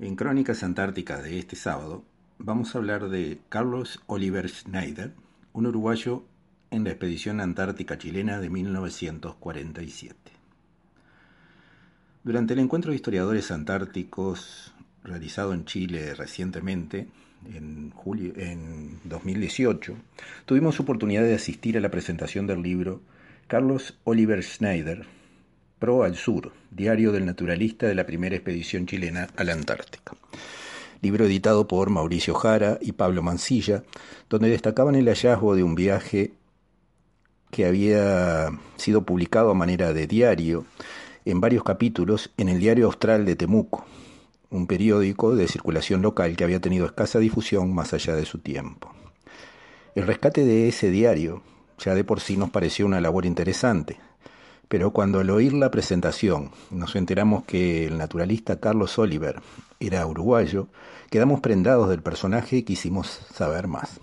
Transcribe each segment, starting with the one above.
En Crónicas Antárticas de este sábado vamos a hablar de Carlos Oliver Schneider, un uruguayo en la expedición antártica chilena de 1947. Durante el encuentro de historiadores antárticos realizado en Chile recientemente, en, julio, en 2018, tuvimos oportunidad de asistir a la presentación del libro Carlos Oliver Schneider, Pro al Sur, diario del naturalista de la primera expedición chilena a la Antártica. Libro editado por Mauricio Jara y Pablo Mancilla, donde destacaban el hallazgo de un viaje que había sido publicado a manera de diario en varios capítulos en el Diario Austral de Temuco, un periódico de circulación local que había tenido escasa difusión más allá de su tiempo. El rescate de ese diario ya de por sí nos pareció una labor interesante, pero cuando al oír la presentación nos enteramos que el naturalista Carlos Oliver era uruguayo, quedamos prendados del personaje y quisimos saber más.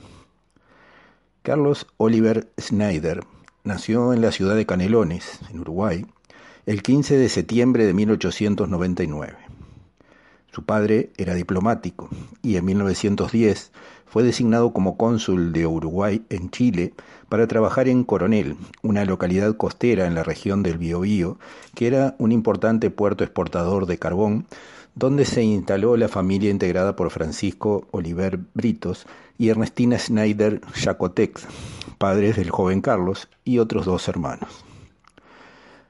Carlos Oliver Schneider nació en la ciudad de Canelones, en Uruguay, el 15 de septiembre de 1899. Su padre era diplomático y en 1910 fue designado como cónsul de Uruguay en Chile para trabajar en Coronel, una localidad costera en la región del Biobío, que era un importante puerto exportador de carbón, donde se instaló la familia integrada por Francisco Oliver Britos y Ernestina Schneider Jacotex, padres del joven Carlos y otros dos hermanos.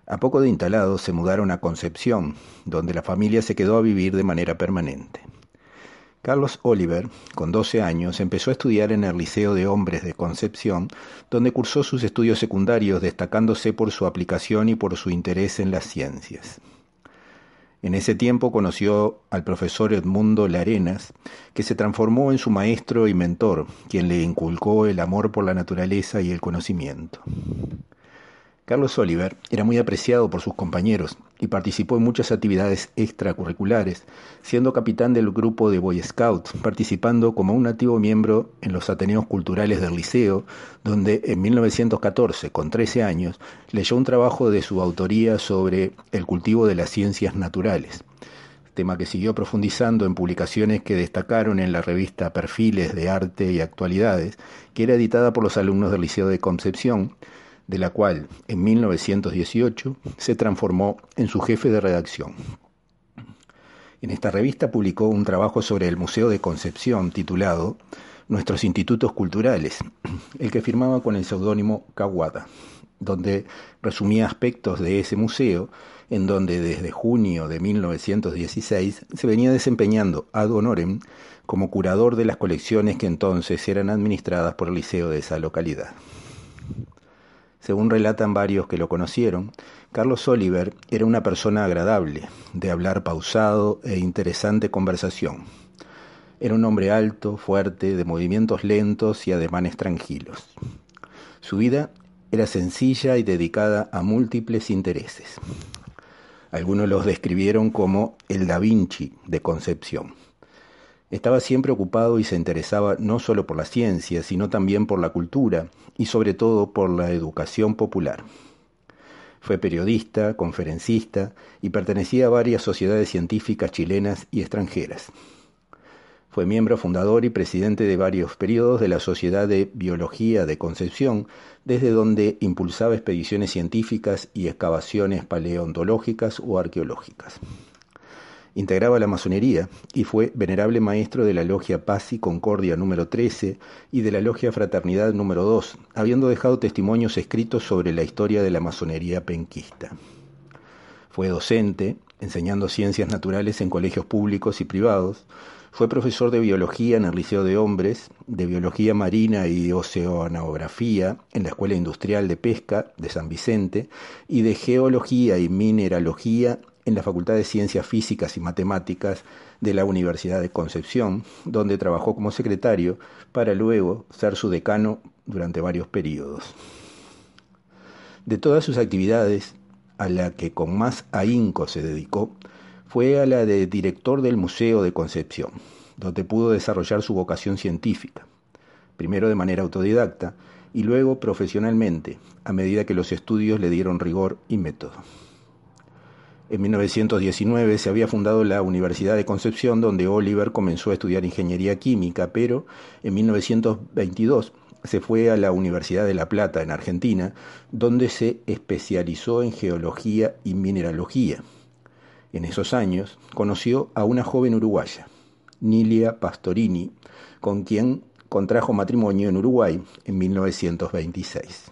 A poco de instalados se mudaron a Concepción, donde la familia se quedó a vivir de manera permanente. Carlos Oliver, con 12 años, empezó a estudiar en el Liceo de Hombres de Concepción, donde cursó sus estudios secundarios, destacándose por su aplicación y por su interés en las ciencias. En ese tiempo conoció al profesor Edmundo Larenas, que se transformó en su maestro y mentor, quien le inculcó el amor por la naturaleza y el conocimiento. Carlos Oliver era muy apreciado por sus compañeros y participó en muchas actividades extracurriculares, siendo capitán del grupo de Boy Scouts, participando como un nativo miembro en los Ateneos Culturales del Liceo, donde en 1914, con 13 años, leyó un trabajo de su autoría sobre el cultivo de las ciencias naturales tema que siguió profundizando en publicaciones que destacaron en la revista Perfiles de Arte y Actualidades, que era editada por los alumnos del Liceo de Concepción, de la cual en 1918 se transformó en su jefe de redacción. En esta revista publicó un trabajo sobre el Museo de Concepción titulado Nuestros Institutos Culturales, el que firmaba con el seudónimo Kawada, donde resumía aspectos de ese museo en donde desde junio de 1916 se venía desempeñando ad honorem como curador de las colecciones que entonces eran administradas por el liceo de esa localidad. Según relatan varios que lo conocieron, Carlos Oliver era una persona agradable, de hablar pausado e interesante conversación. Era un hombre alto, fuerte, de movimientos lentos y ademanes tranquilos. Su vida era sencilla y dedicada a múltiples intereses. Algunos los describieron como el Da Vinci de Concepción. Estaba siempre ocupado y se interesaba no solo por la ciencia, sino también por la cultura y sobre todo por la educación popular. Fue periodista, conferencista y pertenecía a varias sociedades científicas chilenas y extranjeras. Fue miembro fundador y presidente de varios periodos de la Sociedad de Biología de Concepción, desde donde impulsaba expediciones científicas y excavaciones paleontológicas o arqueológicas. Integraba la masonería y fue venerable maestro de la Logia Paz y Concordia número 13 y de la Logia Fraternidad número 2, habiendo dejado testimonios escritos sobre la historia de la masonería penquista. Fue docente, enseñando ciencias naturales en colegios públicos y privados, fue profesor de biología en el Liceo de Hombres, de biología marina y oceanografía en la Escuela Industrial de Pesca de San Vicente y de geología y mineralogía en la Facultad de Ciencias Físicas y Matemáticas de la Universidad de Concepción, donde trabajó como secretario para luego ser su decano durante varios periodos. De todas sus actividades, a la que con más ahínco se dedicó fue a la de director del Museo de Concepción, donde pudo desarrollar su vocación científica, primero de manera autodidacta y luego profesionalmente, a medida que los estudios le dieron rigor y método. En 1919 se había fundado la Universidad de Concepción, donde Oliver comenzó a estudiar ingeniería química, pero en 1922 se fue a la Universidad de La Plata, en Argentina, donde se especializó en geología y mineralogía. En esos años conoció a una joven uruguaya, Nilia Pastorini, con quien contrajo matrimonio en Uruguay en 1926.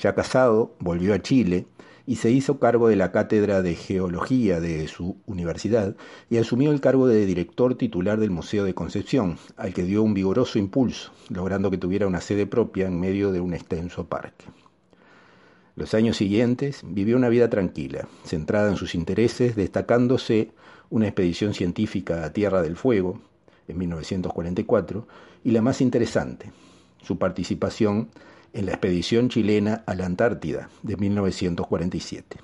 Ya casado, volvió a Chile y se hizo cargo de la cátedra de geología de su universidad y asumió el cargo de director titular del Museo de Concepción, al que dio un vigoroso impulso, logrando que tuviera una sede propia en medio de un extenso parque. Los años siguientes vivió una vida tranquila, centrada en sus intereses, destacándose una expedición científica a Tierra del Fuego, en 1944, y la más interesante, su participación en la expedición chilena a la Antártida de 1947.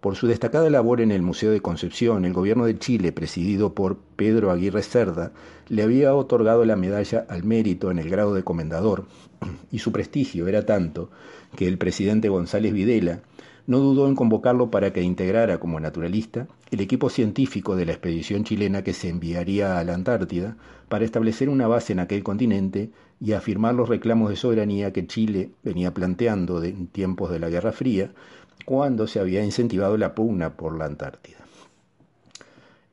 Por su destacada labor en el Museo de Concepción, el gobierno de Chile, presidido por Pedro Aguirre Cerda, le había otorgado la medalla al mérito en el grado de comendador, y su prestigio era tanto que el presidente González Videla no dudó en convocarlo para que integrara como naturalista el equipo científico de la expedición chilena que se enviaría a la Antártida para establecer una base en aquel continente y afirmar los reclamos de soberanía que Chile venía planteando en tiempos de la Guerra Fría, cuando se había incentivado la pugna por la Antártida.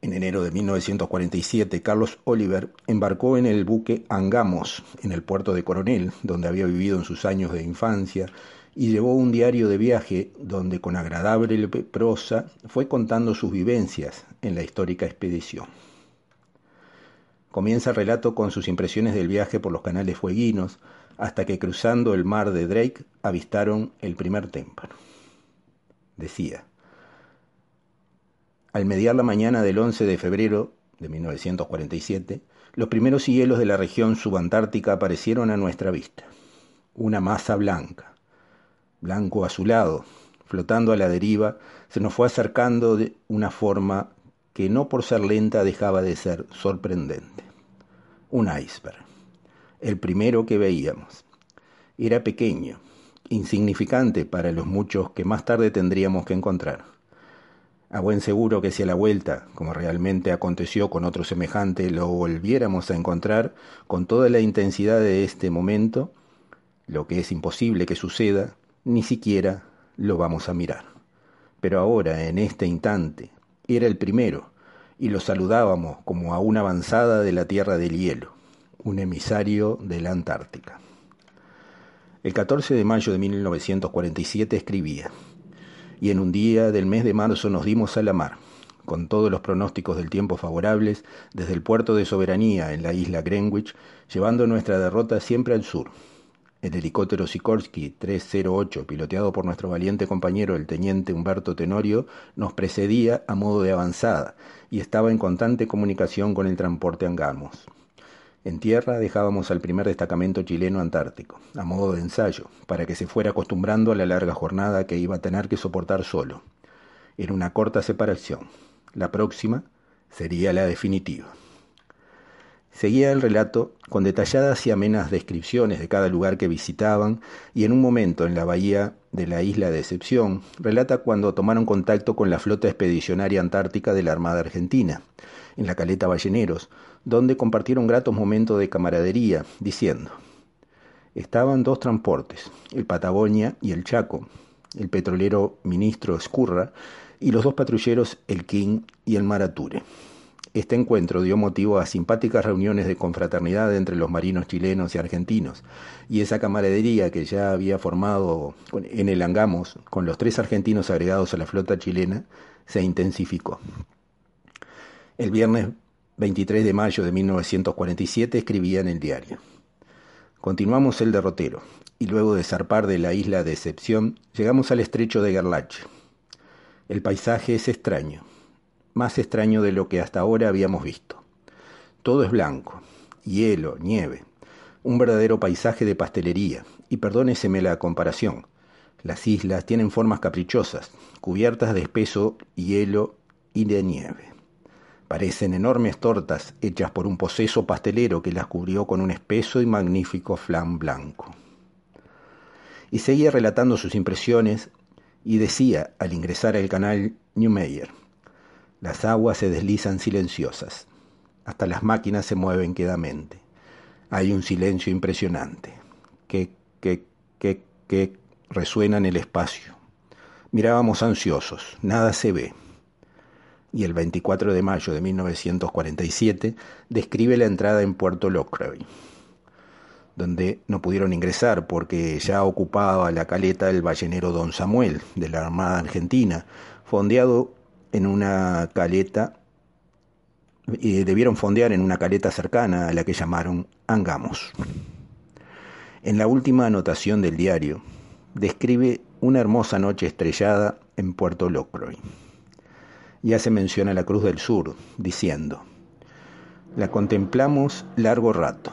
En enero de 1947, Carlos Oliver embarcó en el buque Angamos, en el puerto de Coronel, donde había vivido en sus años de infancia, y llevó un diario de viaje donde con agradable prosa fue contando sus vivencias en la histórica expedición. Comienza el relato con sus impresiones del viaje por los canales fueguinos, hasta que cruzando el mar de Drake avistaron el primer témpano. Decía, al mediar la mañana del 11 de febrero de 1947, los primeros hielos de la región subantártica aparecieron a nuestra vista. Una masa blanca, blanco azulado, flotando a la deriva, se nos fue acercando de una forma que no por ser lenta dejaba de ser sorprendente. Un iceberg, el primero que veíamos. Era pequeño, insignificante para los muchos que más tarde tendríamos que encontrar. A buen seguro que si a la vuelta, como realmente aconteció con otro semejante, lo volviéramos a encontrar con toda la intensidad de este momento, lo que es imposible que suceda, ni siquiera lo vamos a mirar. Pero ahora, en este instante, era el primero, y lo saludábamos como a una avanzada de la Tierra del Hielo, un emisario de la Antártica. El 14 de mayo de 1947 escribía, y en un día del mes de marzo nos dimos a la mar, con todos los pronósticos del tiempo favorables, desde el puerto de Soberanía en la isla Greenwich, llevando nuestra derrota siempre al sur, el helicóptero Sikorsky 308, piloteado por nuestro valiente compañero el teniente Humberto Tenorio, nos precedía a modo de avanzada y estaba en constante comunicación con el transporte Angamos. En tierra dejábamos al primer destacamento chileno antártico, a modo de ensayo, para que se fuera acostumbrando a la larga jornada que iba a tener que soportar solo. Era una corta separación. La próxima sería la definitiva. Seguía el relato con detalladas y amenas descripciones de cada lugar que visitaban y en un momento en la bahía de la isla de Excepción relata cuando tomaron contacto con la flota expedicionaria antártica de la Armada Argentina, en la caleta Balleneros, donde compartieron gratos momentos de camaradería, diciendo, estaban dos transportes, el Patagonia y el Chaco, el petrolero ministro Escurra y los dos patrulleros el King y el Marature. Este encuentro dio motivo a simpáticas reuniones de confraternidad entre los marinos chilenos y argentinos, y esa camaradería que ya había formado en el Angamos con los tres argentinos agregados a la flota chilena se intensificó. El viernes 23 de mayo de 1947 escribía en el diario. Continuamos el derrotero, y luego de zarpar de la isla de Excepción, llegamos al estrecho de Gerlache. El paisaje es extraño, más extraño de lo que hasta ahora habíamos visto. Todo es blanco, hielo, nieve, un verdadero paisaje de pastelería, y perdóneseme la comparación. Las islas tienen formas caprichosas, cubiertas de espeso hielo y de nieve. Parecen enormes tortas hechas por un poseso pastelero que las cubrió con un espeso y magnífico flan blanco. Y seguía relatando sus impresiones y decía al ingresar al canal Newmeyer, las aguas se deslizan silenciosas, hasta las máquinas se mueven quedamente. Hay un silencio impresionante, que, que, que, que resuena en el espacio. Mirábamos ansiosos, nada se ve. Y el 24 de mayo de 1947 describe la entrada en Puerto Lockerbie, donde no pudieron ingresar porque ya ocupaba la caleta el ballenero Don Samuel de la Armada Argentina, fondeado en una caleta y debieron fondear en una caleta cercana a la que llamaron Angamos. En la última anotación del diario, describe una hermosa noche estrellada en Puerto Locroy. Ya se menciona la Cruz del Sur, diciendo, la contemplamos largo rato,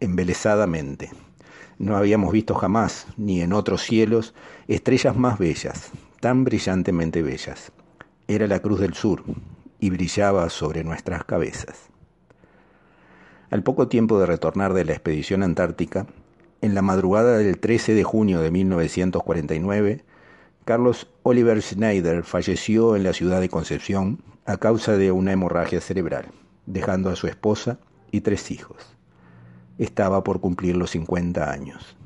embelezadamente. No habíamos visto jamás, ni en otros cielos, estrellas más bellas, tan brillantemente bellas. Era la Cruz del Sur, y brillaba sobre nuestras cabezas. Al poco tiempo de retornar de la expedición antártica, en la madrugada del 13 de junio de 1949, Carlos Oliver Schneider falleció en la ciudad de Concepción a causa de una hemorragia cerebral, dejando a su esposa y tres hijos. Estaba por cumplir los 50 años.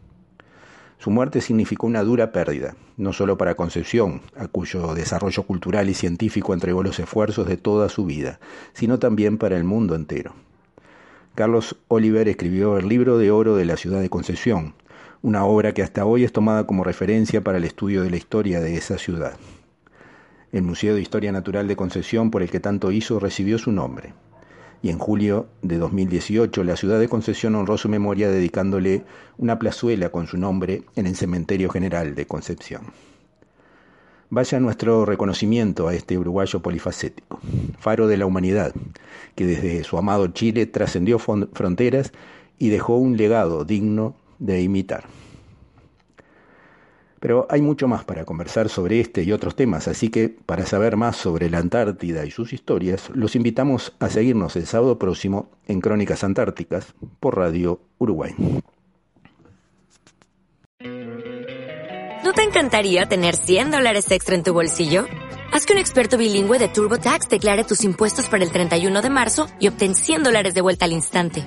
Su muerte significó una dura pérdida, no solo para Concepción, a cuyo desarrollo cultural y científico entregó los esfuerzos de toda su vida, sino también para el mundo entero. Carlos Oliver escribió el Libro de Oro de la ciudad de Concepción, una obra que hasta hoy es tomada como referencia para el estudio de la historia de esa ciudad. El Museo de Historia Natural de Concepción, por el que tanto hizo, recibió su nombre y en julio de 2018 la ciudad de Concepción honró su memoria dedicándole una plazuela con su nombre en el Cementerio General de Concepción. Vaya nuestro reconocimiento a este uruguayo polifacético, faro de la humanidad, que desde su amado Chile trascendió fronteras y dejó un legado digno de imitar. Pero hay mucho más para conversar sobre este y otros temas, así que para saber más sobre la Antártida y sus historias, los invitamos a seguirnos el sábado próximo en Crónicas Antárticas por Radio Uruguay. ¿No te encantaría tener 100 dólares extra en tu bolsillo? Haz que un experto bilingüe de TurboTax declare tus impuestos para el 31 de marzo y obtén 100 dólares de vuelta al instante.